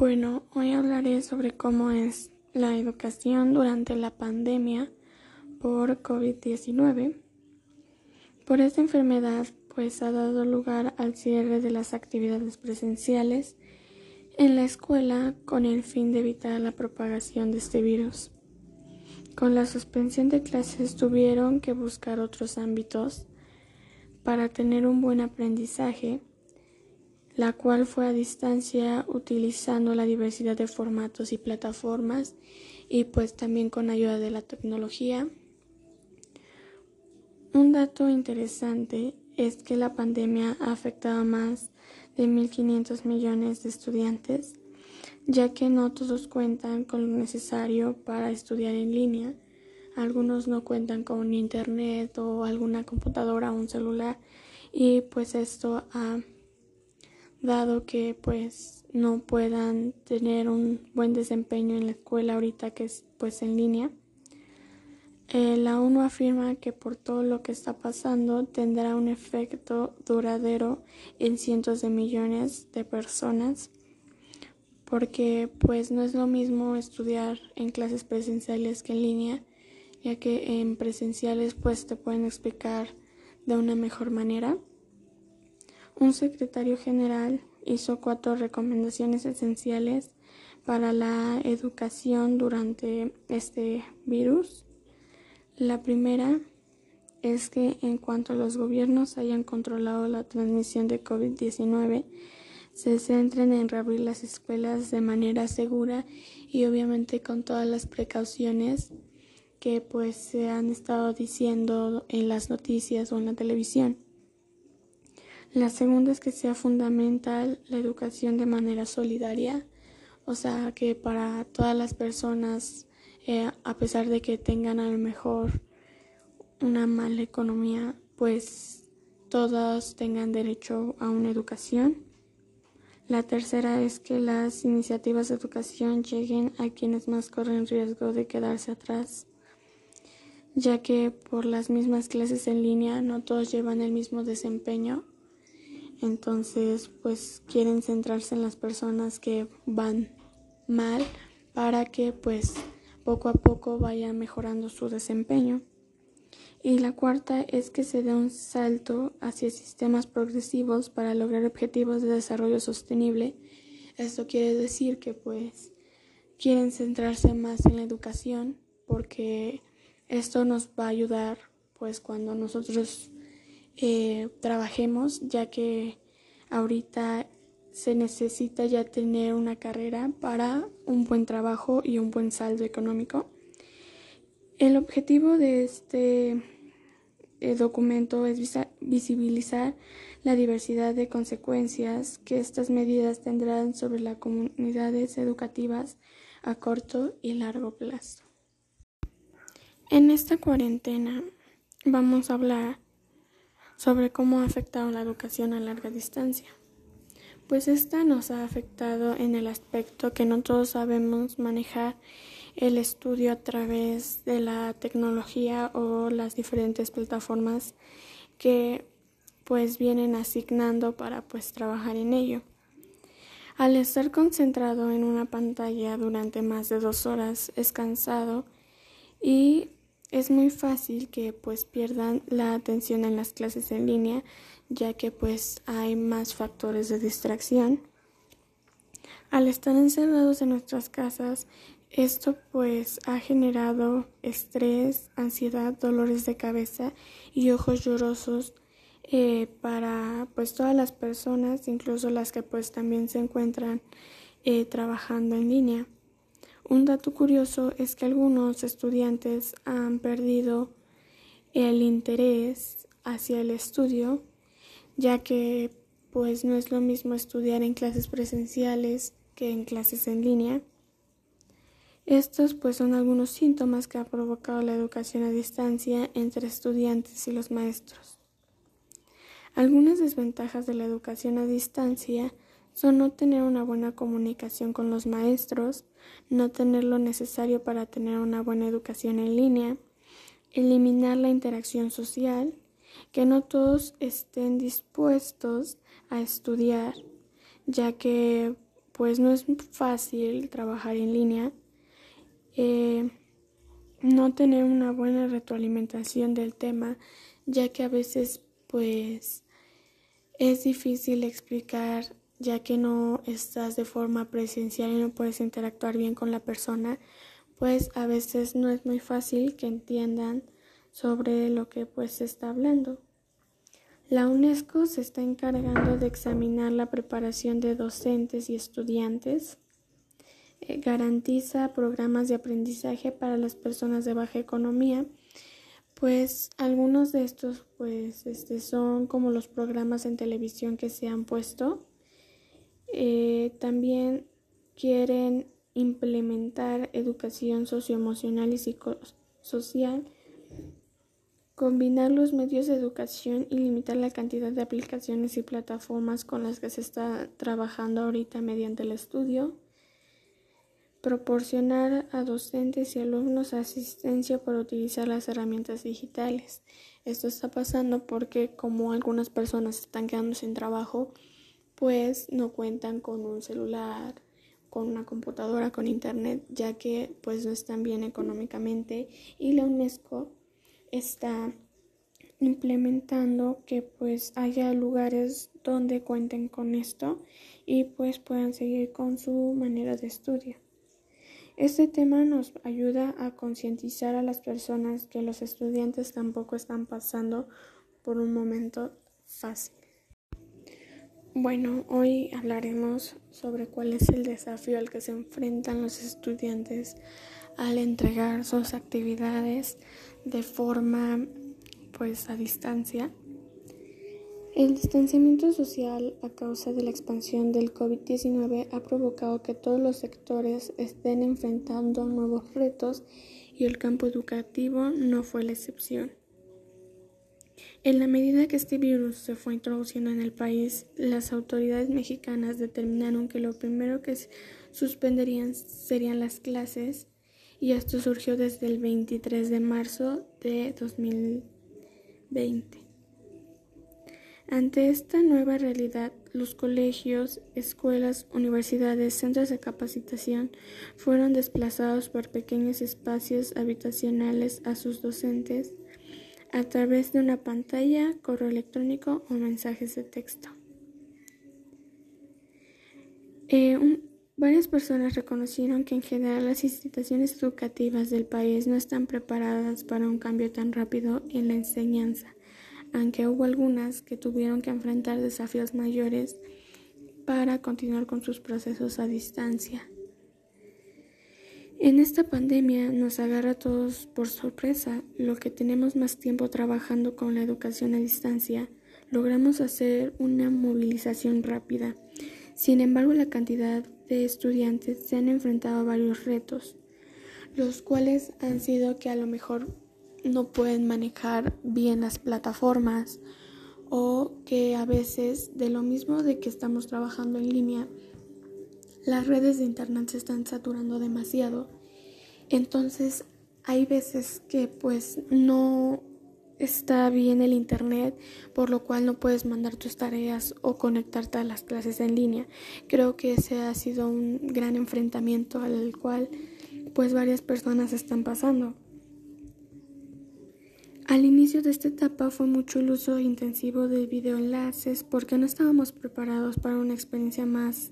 Bueno, hoy hablaré sobre cómo es la educación durante la pandemia por COVID-19. Por esta enfermedad, pues ha dado lugar al cierre de las actividades presenciales en la escuela con el fin de evitar la propagación de este virus. Con la suspensión de clases tuvieron que buscar otros ámbitos para tener un buen aprendizaje la cual fue a distancia utilizando la diversidad de formatos y plataformas y pues también con ayuda de la tecnología. Un dato interesante es que la pandemia ha afectado a más de 1.500 millones de estudiantes, ya que no todos cuentan con lo necesario para estudiar en línea. Algunos no cuentan con internet o alguna computadora o un celular y pues esto ha dado que pues no puedan tener un buen desempeño en la escuela ahorita que es pues en línea. Eh, la ONU afirma que por todo lo que está pasando tendrá un efecto duradero en cientos de millones de personas porque pues no es lo mismo estudiar en clases presenciales que en línea ya que en presenciales pues te pueden explicar de una mejor manera un secretario general hizo cuatro recomendaciones esenciales para la educación durante este virus. La primera es que en cuanto los gobiernos hayan controlado la transmisión de COVID-19, se centren en reabrir las escuelas de manera segura y obviamente con todas las precauciones que pues se han estado diciendo en las noticias o en la televisión. La segunda es que sea fundamental la educación de manera solidaria, o sea, que para todas las personas, eh, a pesar de que tengan a lo mejor una mala economía, pues todos tengan derecho a una educación. La tercera es que las iniciativas de educación lleguen a quienes más corren riesgo de quedarse atrás, ya que por las mismas clases en línea no todos llevan el mismo desempeño entonces, pues quieren centrarse en las personas que van mal para que pues poco a poco vaya mejorando su desempeño. Y la cuarta es que se dé un salto hacia sistemas progresivos para lograr objetivos de desarrollo sostenible. Esto quiere decir que pues quieren centrarse más en la educación porque esto nos va a ayudar pues cuando nosotros eh, trabajemos, ya que ahorita se necesita ya tener una carrera para un buen trabajo y un buen saldo económico. El objetivo de este eh, documento es visibilizar la diversidad de consecuencias que estas medidas tendrán sobre las comunidades educativas a corto y largo plazo. En esta cuarentena vamos a hablar sobre cómo ha afectado la educación a larga distancia. Pues esta nos ha afectado en el aspecto que no todos sabemos manejar el estudio a través de la tecnología o las diferentes plataformas que pues vienen asignando para pues trabajar en ello. Al estar concentrado en una pantalla durante más de dos horas es cansado y es muy fácil que pues pierdan la atención en las clases en línea ya que pues hay más factores de distracción. Al estar encerrados en nuestras casas, esto pues ha generado estrés, ansiedad, dolores de cabeza y ojos llorosos eh, para pues todas las personas, incluso las que pues también se encuentran eh, trabajando en línea. Un dato curioso es que algunos estudiantes han perdido el interés hacia el estudio, ya que pues no es lo mismo estudiar en clases presenciales que en clases en línea. Estos pues son algunos síntomas que ha provocado la educación a distancia entre estudiantes y los maestros. Algunas desventajas de la educación a distancia son no tener una buena comunicación con los maestros, no tener lo necesario para tener una buena educación en línea, eliminar la interacción social, que no todos estén dispuestos a estudiar, ya que pues no es fácil trabajar en línea, eh, no tener una buena retroalimentación del tema, ya que a veces pues es difícil explicar ya que no estás de forma presencial y no puedes interactuar bien con la persona, pues a veces no es muy fácil que entiendan sobre lo que pues se está hablando. La UNESCO se está encargando de examinar la preparación de docentes y estudiantes, eh, garantiza programas de aprendizaje para las personas de baja economía, pues algunos de estos pues este, son como los programas en televisión que se han puesto eh, también quieren implementar educación socioemocional y psicosocial, combinar los medios de educación y limitar la cantidad de aplicaciones y plataformas con las que se está trabajando ahorita mediante el estudio, proporcionar a docentes y alumnos asistencia para utilizar las herramientas digitales. Esto está pasando porque como algunas personas están quedando sin trabajo, pues no cuentan con un celular, con una computadora, con internet, ya que pues no están bien económicamente y la UNESCO está implementando que pues haya lugares donde cuenten con esto y pues puedan seguir con su manera de estudio. Este tema nos ayuda a concientizar a las personas que los estudiantes tampoco están pasando por un momento fácil. Bueno, hoy hablaremos sobre cuál es el desafío al que se enfrentan los estudiantes al entregar sus actividades de forma pues a distancia. El distanciamiento social a causa de la expansión del COVID-19 ha provocado que todos los sectores estén enfrentando nuevos retos y el campo educativo no fue la excepción. En la medida que este virus se fue introduciendo en el país, las autoridades mexicanas determinaron que lo primero que suspenderían serían las clases y esto surgió desde el 23 de marzo de 2020. Ante esta nueva realidad, los colegios, escuelas, universidades, centros de capacitación fueron desplazados por pequeños espacios habitacionales a sus docentes a través de una pantalla, correo electrónico o mensajes de texto. Eh, varias personas reconocieron que en general las instituciones educativas del país no están preparadas para un cambio tan rápido en la enseñanza, aunque hubo algunas que tuvieron que enfrentar desafíos mayores para continuar con sus procesos a distancia. En esta pandemia nos agarra a todos por sorpresa, lo que tenemos más tiempo trabajando con la educación a distancia, logramos hacer una movilización rápida. Sin embargo, la cantidad de estudiantes se han enfrentado a varios retos, los cuales han sido que a lo mejor no pueden manejar bien las plataformas o que a veces de lo mismo de que estamos trabajando en línea, las redes de internet se están saturando demasiado. Entonces hay veces que pues no está bien el internet, por lo cual no puedes mandar tus tareas o conectarte a las clases en línea. Creo que ese ha sido un gran enfrentamiento al cual pues varias personas están pasando. Al inicio de esta etapa fue mucho el uso intensivo de videoenlaces porque no estábamos preparados para una experiencia más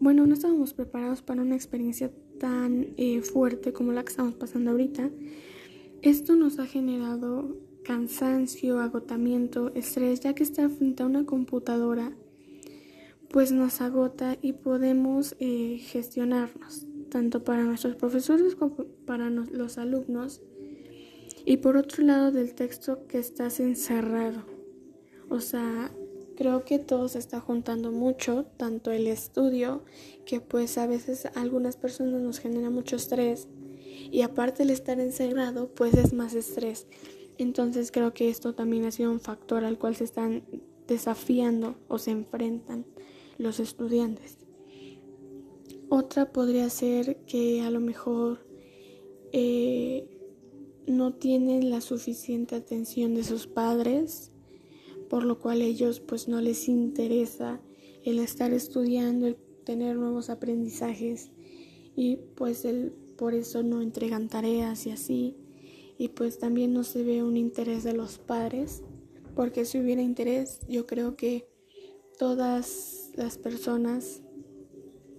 bueno, no estábamos preparados para una experiencia tan eh, fuerte como la que estamos pasando ahorita. Esto nos ha generado cansancio, agotamiento, estrés, ya que estar frente a una computadora pues nos agota y podemos eh, gestionarnos, tanto para nuestros profesores como para los alumnos. Y por otro lado del texto que estás encerrado. O sea, Creo que todo se está juntando mucho, tanto el estudio, que pues a veces algunas personas nos genera mucho estrés, y aparte el estar encerrado, pues es más estrés. Entonces creo que esto también ha sido un factor al cual se están desafiando o se enfrentan los estudiantes. Otra podría ser que a lo mejor eh, no tienen la suficiente atención de sus padres por lo cual ellos pues no les interesa el estar estudiando, tener nuevos aprendizajes y pues el, por eso no entregan tareas y así y pues también no se ve un interés de los padres porque si hubiera interés yo creo que todas las personas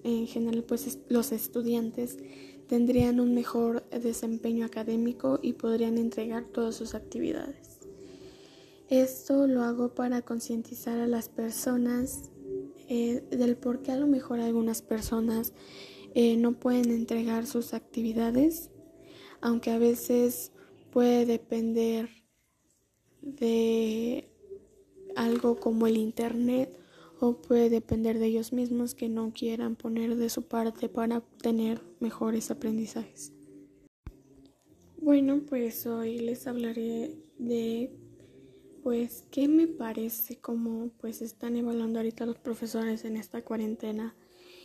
en general pues los estudiantes tendrían un mejor desempeño académico y podrían entregar todas sus actividades. Esto lo hago para concientizar a las personas eh, del por qué a lo mejor algunas personas eh, no pueden entregar sus actividades, aunque a veces puede depender de algo como el Internet o puede depender de ellos mismos que no quieran poner de su parte para obtener mejores aprendizajes. Bueno, pues hoy les hablaré de pues qué me parece como pues están evaluando ahorita los profesores en esta cuarentena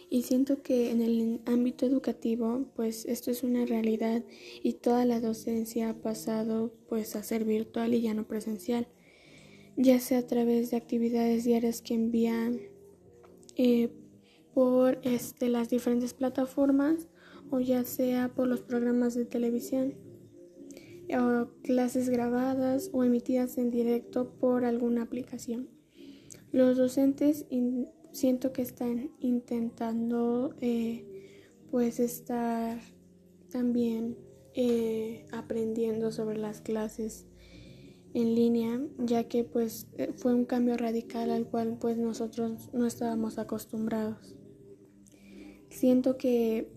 y siento que en el ámbito educativo pues esto es una realidad y toda la docencia ha pasado pues a ser virtual y ya no presencial. Ya sea a través de actividades diarias que envían eh, por este, las diferentes plataformas o ya sea por los programas de televisión o clases grabadas o emitidas en directo por alguna aplicación. Los docentes siento que están intentando eh, pues estar también eh, aprendiendo sobre las clases en línea, ya que pues eh, fue un cambio radical al cual pues nosotros no estábamos acostumbrados. Siento que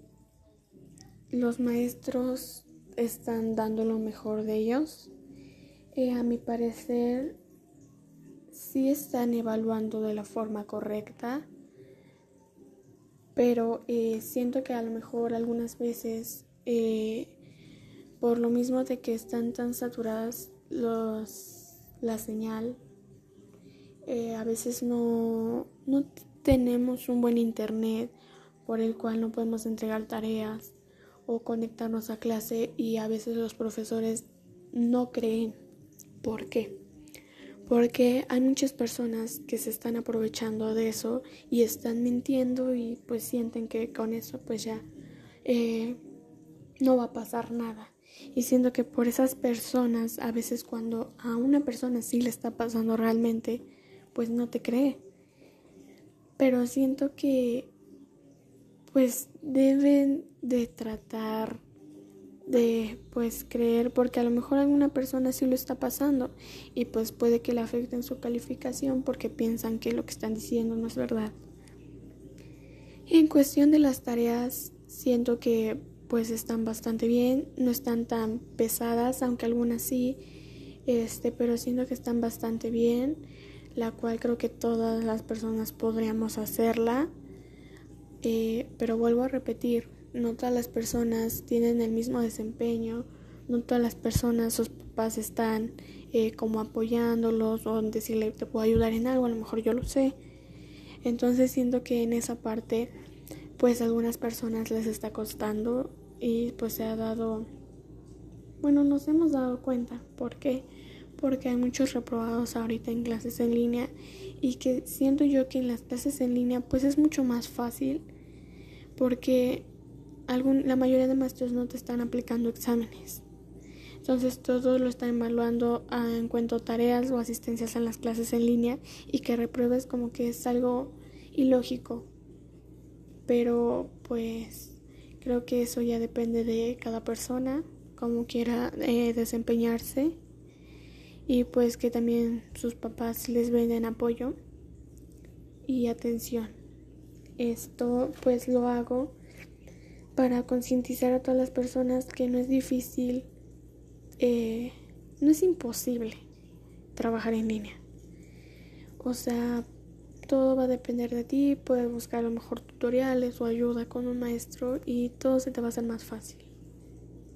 los maestros están dando lo mejor de ellos. Eh, a mi parecer, sí están evaluando de la forma correcta, pero eh, siento que a lo mejor algunas veces, por lo mismo de que están tan saturadas los, la señal. Eh, a veces no, no tenemos un buen internet por el cual no podemos entregar tareas o conectarnos a clase y a veces los profesores no creen. ¿Por qué? Porque hay muchas personas que se están aprovechando de eso y están mintiendo y pues sienten que con eso pues ya eh, no va a pasar nada. Y siento que por esas personas, a veces cuando a una persona sí le está pasando realmente, pues no te cree. Pero siento que pues deben de tratar de pues creer porque a lo mejor alguna persona sí lo está pasando y pues puede que le afecten su calificación porque piensan que lo que están diciendo no es verdad. en cuestión de las tareas, siento que pues están bastante bien, no están tan pesadas, aunque algunas sí, este, pero siento que están bastante bien, la cual creo que todas las personas podríamos hacerla. Eh, pero vuelvo a repetir, no todas las personas tienen el mismo desempeño, no todas las personas, sus papás están eh, como apoyándolos o decirle te puedo ayudar en algo, a lo mejor yo lo sé. Entonces siento que en esa parte pues algunas personas les está costando y pues se ha dado, bueno, nos hemos dado cuenta. ¿Por qué? Porque hay muchos reprobados ahorita en clases en línea y que siento yo que en las clases en línea pues es mucho más fácil porque algún, la mayoría de maestros no te están aplicando exámenes. Entonces todo lo están evaluando en cuanto a tareas o asistencias en las clases en línea y que repruebes como que es algo ilógico pero pues creo que eso ya depende de cada persona, cómo quiera eh, desempeñarse y pues que también sus papás les brinden apoyo y atención. Esto pues lo hago para concientizar a todas las personas que no es difícil, eh, no es imposible trabajar en línea. O sea, todo va a depender de ti, puedes buscar a lo mejor tutoriales o ayuda con un maestro y todo se te va a hacer más fácil.